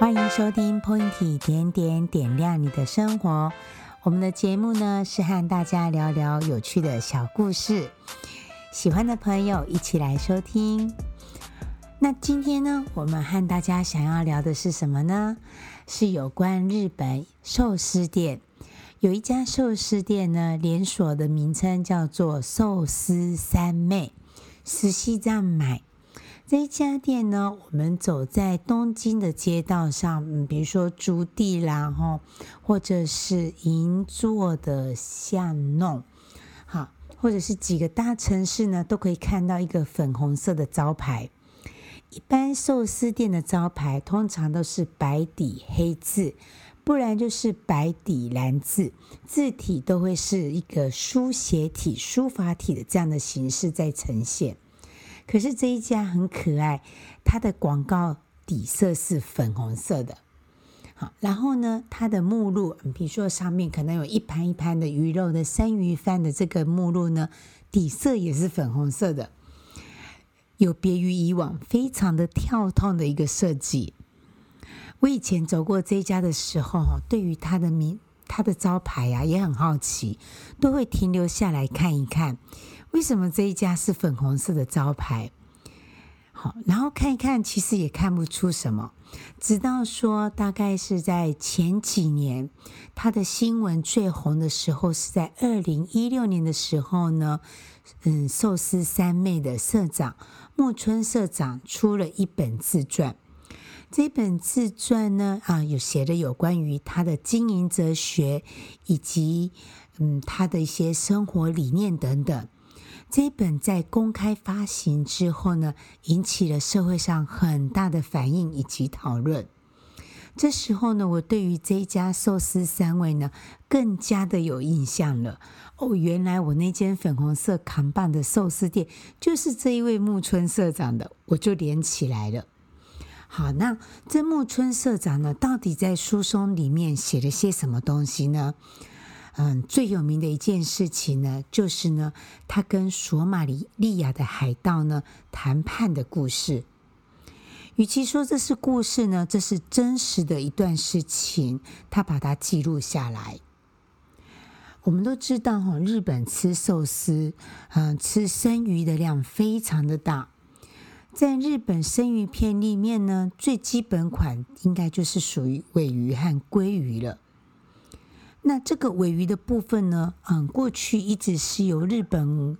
欢迎收听 Pointy 点点点亮你的生活。我们的节目呢，是和大家聊聊有趣的小故事，喜欢的朋友一起来收听。那今天呢，我们和大家想要聊的是什么呢？是有关日本寿司店。有一家寿司店呢，连锁的名称叫做寿司三昧，实际上买。这家店呢，我们走在东京的街道上，嗯，比如说筑地啦，哈，或者是银座的巷弄，好，或者是几个大城市呢，都可以看到一个粉红色的招牌。一般寿司店的招牌通常都是白底黑字，不然就是白底蓝字，字体都会是一个书写体、书法体的这样的形式在呈现。可是这一家很可爱，它的广告底色是粉红色的。好，然后呢，它的目录，比如说上面可能有一盘一盘的鱼肉的生鱼饭的这个目录呢，底色也是粉红色的，有别于以往，非常的跳痛的一个设计。我以前走过这一家的时候，对于它的名、它的招牌呀、啊，也很好奇，都会停留下来看一看。为什么这一家是粉红色的招牌？好，然后看一看，其实也看不出什么。直到说，大概是在前几年，他的新闻最红的时候，是在二零一六年的时候呢。嗯，寿司三妹的社长木村社长出了一本自传。这本自传呢，啊，有写的有关于他的经营哲学，以及嗯，他的一些生活理念等等。这一本在公开发行之后呢，引起了社会上很大的反应以及讨论。这时候呢，我对于这一家寿司三位呢，更加的有印象了。哦，原来我那间粉红色扛棒的寿司店就是这一位木村社长的，我就连起来了。好，那这木村社长呢，到底在书中里面写了些什么东西呢？嗯，最有名的一件事情呢，就是呢，他跟索马里利亚的海盗呢谈判的故事。与其说这是故事呢，这是真实的一段事情，他把它记录下来。我们都知道哈，日本吃寿司，嗯，吃生鱼的量非常的大。在日本生鱼片里面呢，最基本款应该就是属于尾鱼和鲑鱼了。那这个尾鱼的部分呢，嗯，过去一直是由日本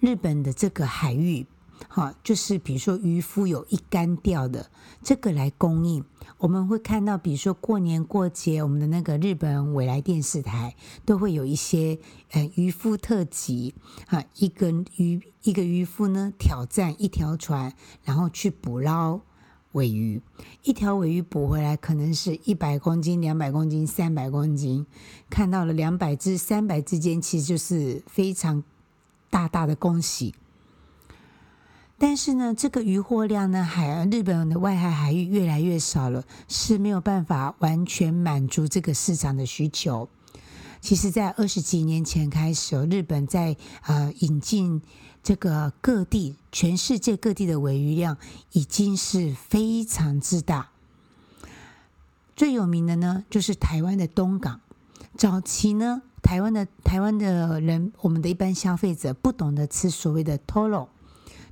日本的这个海域，哈，就是比如说渔夫有一竿钓的这个来供应。我们会看到，比如说过年过节，我们的那个日本纬来电视台都会有一些呃渔夫特辑，哈，一个渔一个渔夫呢挑战一条船，然后去捕捞。尾鱼，一条尾鱼捕回来可能是一百公斤、两百公斤、三百公斤，看到了两百只、三百之间，其实就是非常大大的恭喜。但是呢，这个渔获量呢，海日本的外海海域越来越少了，是没有办法完全满足这个市场的需求。其实，在二十几年前开始，日本在呃引进。这个各地，全世界各地的尾鱼量已经是非常之大。最有名的呢，就是台湾的东港。早期呢，台湾的台湾的人，我们的一般消费者不懂得吃所谓的 toro，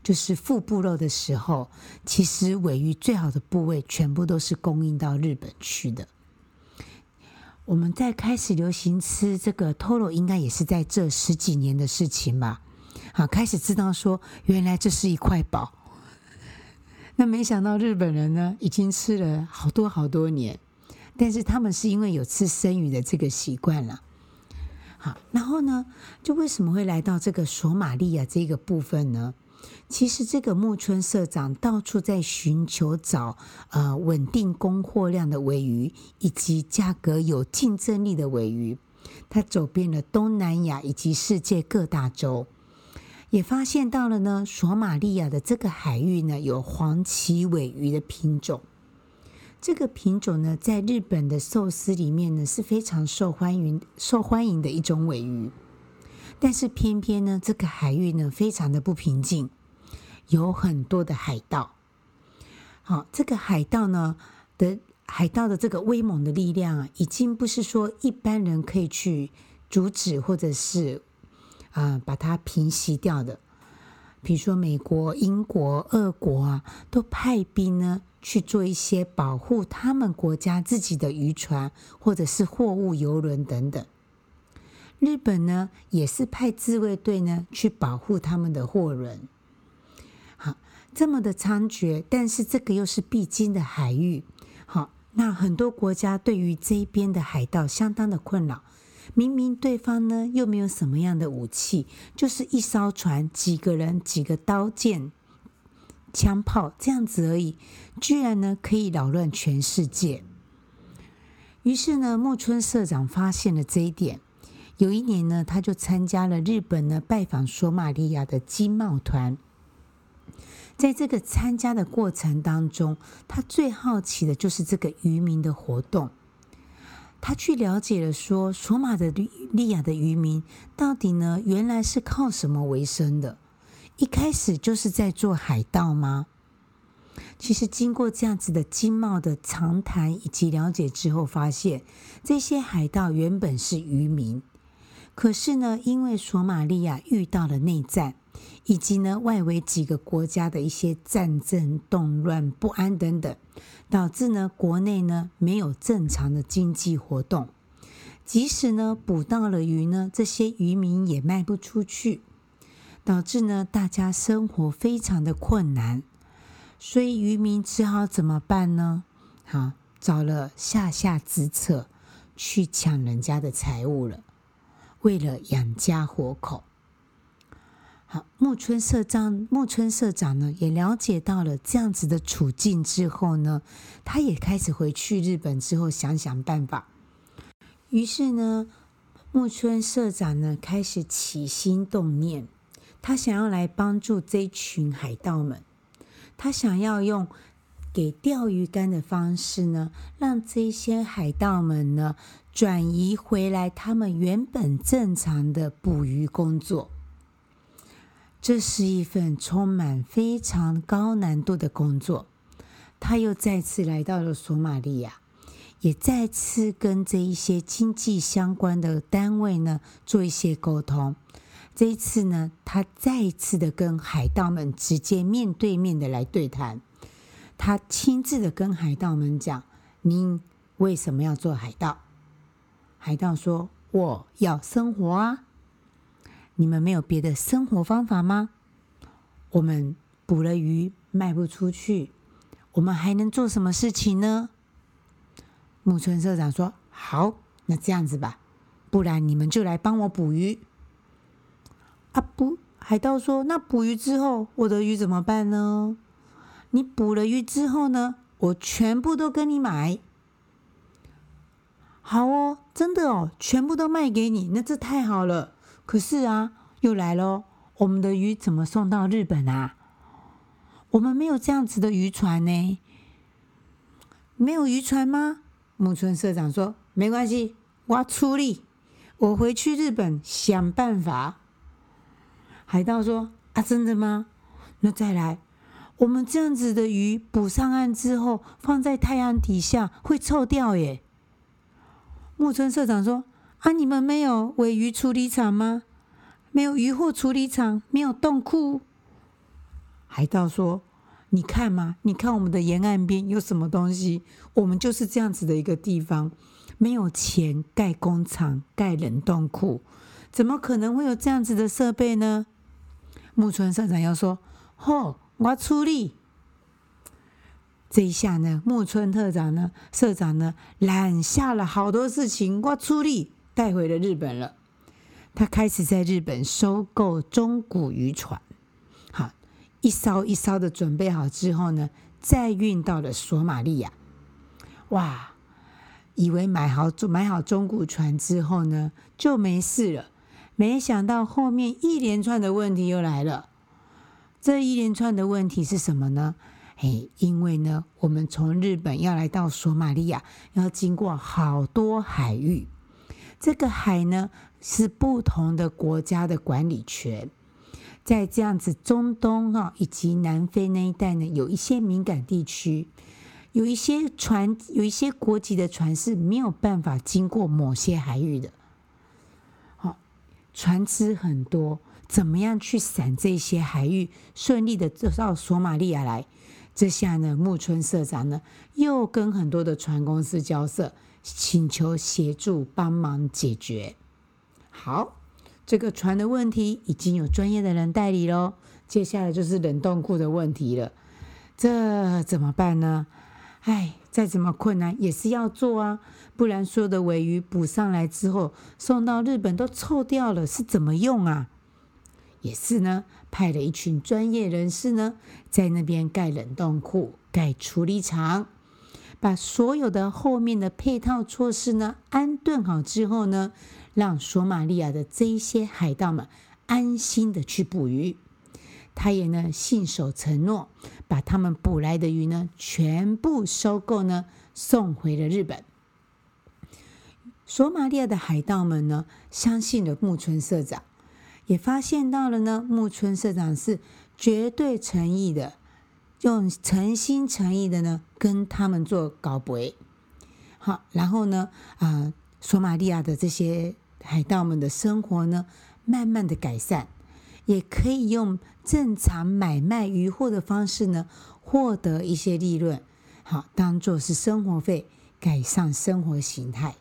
就是腹部肉的时候，其实尾鱼最好的部位全部都是供应到日本去的。我们在开始流行吃这个 toro，应该也是在这十几年的事情吧。好，开始知道说，原来这是一块宝。那没想到日本人呢，已经吃了好多好多年，但是他们是因为有吃生鱼的这个习惯了。好，然后呢，就为什么会来到这个索马利亚这个部分呢？其实这个木村社长到处在寻求找呃稳定供货量的尾鱼，以及价格有竞争力的尾鱼。他走遍了东南亚以及世界各大洲。也发现到了呢，索马利亚的这个海域呢，有黄鳍尾鱼的品种。这个品种呢，在日本的寿司里面呢，是非常受欢迎、受欢迎的一种尾鱼。但是偏偏呢，这个海域呢，非常的不平静，有很多的海盗。好，这个海盗呢的海盗的这个威猛的力量啊，已经不是说一般人可以去阻止或者是啊、把它平息掉的。比如说美国、英国、俄国啊，都派兵呢去做一些保护他们国家自己的渔船或者是货物游轮等等。日本呢也是派自卫队呢去保护他们的货轮。好，这么的猖獗，但是这个又是必经的海域。好，那很多国家对于这一边的海盗相当的困扰。明明对方呢又没有什么样的武器，就是一艘船、几个人、几个刀剑、枪炮这样子而已，居然呢可以扰乱全世界。于是呢，木村社长发现了这一点。有一年呢，他就参加了日本呢拜访索马利亚的经贸团。在这个参加的过程当中，他最好奇的就是这个渔民的活动。他去了解了，说索马利亚的渔民到底呢，原来是靠什么为生的？一开始就是在做海盗吗？其实经过这样子的经贸的长谈以及了解之后，发现这些海盗原本是渔民，可是呢，因为索马利亚遇到了内战。以及呢，外围几个国家的一些战争、动乱、不安等等，导致呢，国内呢没有正常的经济活动。即使呢捕到了鱼呢，这些渔民也卖不出去，导致呢大家生活非常的困难。所以渔民只好怎么办呢？好，找了下下之策，去抢人家的财物了，为了养家活口。好，木村社长，木村社长呢也了解到了这样子的处境之后呢，他也开始回去日本之后想想办法。于是呢，木村社长呢开始起心动念，他想要来帮助这群海盗们，他想要用给钓鱼竿的方式呢，让这些海盗们呢转移回来他们原本正常的捕鱼工作。这是一份充满非常高难度的工作。他又再次来到了索马利亚，也再次跟这一些经济相关的单位呢做一些沟通。这一次呢，他再一次的跟海盗们直接面对面的来对谈。他亲自的跟海盗们讲：“您为什么要做海盗？”海盗说：“我要生活啊。”你们没有别的生活方法吗？我们捕了鱼卖不出去，我们还能做什么事情呢？木村社长说：“好，那这样子吧，不然你们就来帮我捕鱼。”啊不，海盗说：“那捕鱼之后，我的鱼怎么办呢？你捕了鱼之后呢，我全部都跟你买。”好哦，真的哦，全部都卖给你，那这太好了。可是啊，又来了，我们的鱼怎么送到日本啊？我们没有这样子的渔船呢。没有渔船吗？木村社长说：“没关系，我出力，我回去日本想办法。”海盗说：“啊，真的吗？那再来，我们这样子的鱼捕上岸之后，放在太阳底下会臭掉耶。”木村社长说。啊！你们没有尾鱼处理厂吗？没有渔货处理厂，没有冻库。海盗说：“你看嘛，你看我们的沿岸边有什么东西？我们就是这样子的一个地方，没有钱盖工厂、盖冷冻库，怎么可能会有这样子的设备呢？”木村社长要说：“吼，我出力。”这一下呢，木村特长呢，社长呢，揽下了好多事情，我出力。带回了日本了，他开始在日本收购中古渔船，好，一艘一艘的准备好之后呢，再运到了索马利亚。哇，以为买好买好中古船之后呢，就没事了，没想到后面一连串的问题又来了。这一连串的问题是什么呢？嘿，因为呢，我们从日本要来到索马利亚，要经过好多海域。这个海呢，是不同的国家的管理权，在这样子中东哈以及南非那一带呢，有一些敏感地区，有一些船，有一些国籍的船是没有办法经过某些海域的。好，船只很多，怎么样去闪这些海域，顺利的走到索马利亚来？这下呢，木村社长呢又跟很多的船公司交涉，请求协助帮忙解决。好。这个船的问题已经有专业的人代理喽，接下来就是冷冻库的问题了，这怎么办呢？哎，再怎么困难也是要做啊，不然所有的鮪鱼捕上来之后送到日本都臭掉了，是怎么用啊？也是呢，派了一群专业人士呢，在那边盖冷冻库、盖处理厂，把所有的后面的配套措施呢安顿好之后呢。让索马利亚的这一些海盗们安心的去捕鱼，他也呢信守承诺，把他们捕来的鱼呢全部收购呢送回了日本。索马利亚的海盗们呢相信了木村社长，也发现到了呢木村社长是绝对诚意的，用诚心诚意的呢跟他们做交陪。好，然后呢啊、索马利亚的这些。海盗们的生活呢，慢慢的改善，也可以用正常买卖渔获的方式呢，获得一些利润，好，当做是生活费，改善生活形态。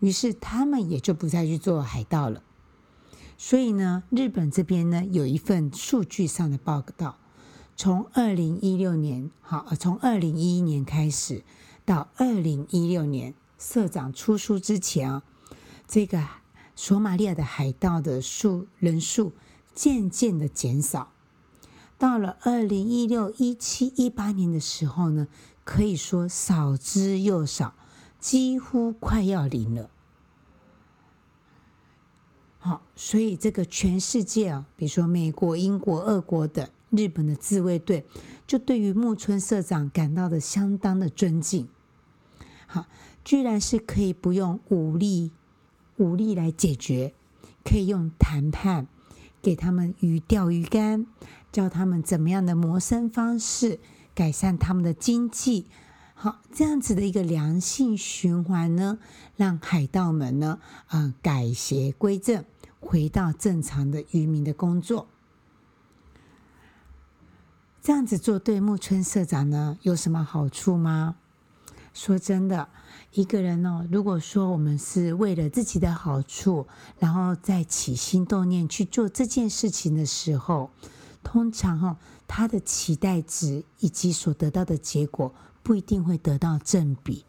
于是他们也就不再去做海盗了。所以呢，日本这边呢，有一份数据上的报道，从二零一六年，好，从二零一一年开始到二零一六年，社长出书之前啊。这个索马利亚的海盗的数人数渐渐的减少，到了二零一六、一七、一八年的时候呢，可以说少之又少，几乎快要零了。好，所以这个全世界啊，比如说美国、英国、俄国的日本的自卫队，就对于木村社长感到的相当的尊敬。好，居然是可以不用武力。武力来解决，可以用谈判，给他们鱼钓鱼竿，教他们怎么样的谋生方式，改善他们的经济。好，这样子的一个良性循环呢，让海盗们呢，啊、改邪归正，回到正常的渔民的工作。这样子做对木村社长呢，有什么好处吗？说真的。一个人哦，如果说我们是为了自己的好处，然后再起心动念去做这件事情的时候，通常哈，他的期待值以及所得到的结果不一定会得到正比。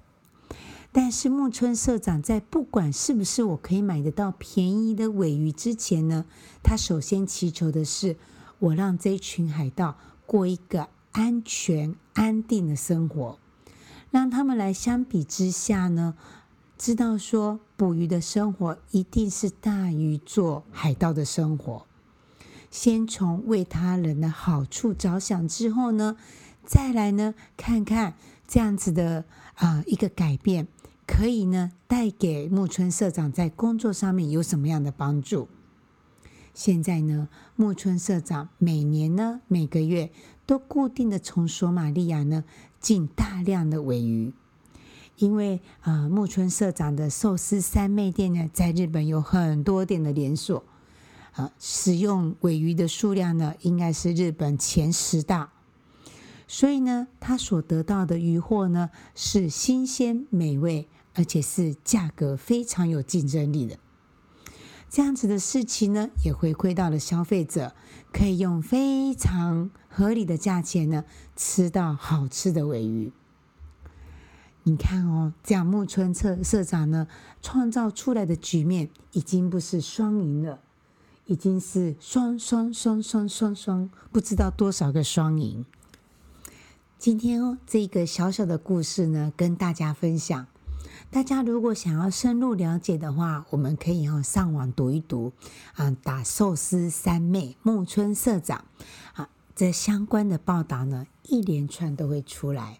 但是木村社长在不管是不是我可以买得到便宜的尾鱼之前呢，他首先祈求的是我让这群海盗过一个安全安定的生活。让他们来相比之下呢，知道说捕鱼的生活一定是大于做海盗的生活。先从为他人的好处着想之后呢，再来呢看看这样子的啊、一个改变，可以呢带给木村社长在工作上面有什么样的帮助？现在呢，木村社长每年呢每个月都固定的从索马利亚呢。进大量的尾鱼，因为啊、木村社长的寿司三昧店呢，在日本有很多店的连锁，啊、使用尾鱼的数量呢，应该是日本前十大。所以呢，他所得到的鱼货呢，是新鲜美味，而且是价格非常有竞争力的。这样子的事情呢，也回馈到了消费者，可以用非常合理的价钱呢，吃到好吃的尾鱼。你看哦，这样木村社社长呢，创造出来的局面已经不是双赢了，已经是双双双双双双，不知道多少个双赢。今天哦，这个小小的故事呢，跟大家分享。大家如果想要深入了解的话，我们可以哦上网读一读，啊，打寿司三妹木村社长，啊，这相关的报道呢一连串都会出来。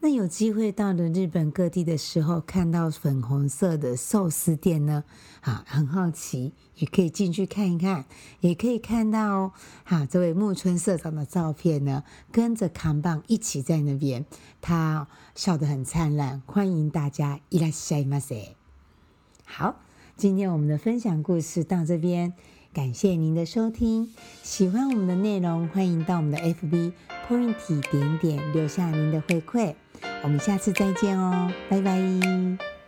那有机会到了日本各地的时候，看到粉红色的寿司店呢，啊，很好奇，也可以进去看一看，也可以看到哦，哈，这位木村社长的照片呢，跟着扛棒一起在那边，他笑得很灿烂，欢迎大家いらっしゃいませ。好，今天我们的分享故事到这边。感谢您的收听，喜欢我们的内容，欢迎到我们的 FB Pointy 点点留下您的回馈， 我们下次再见哦，拜拜。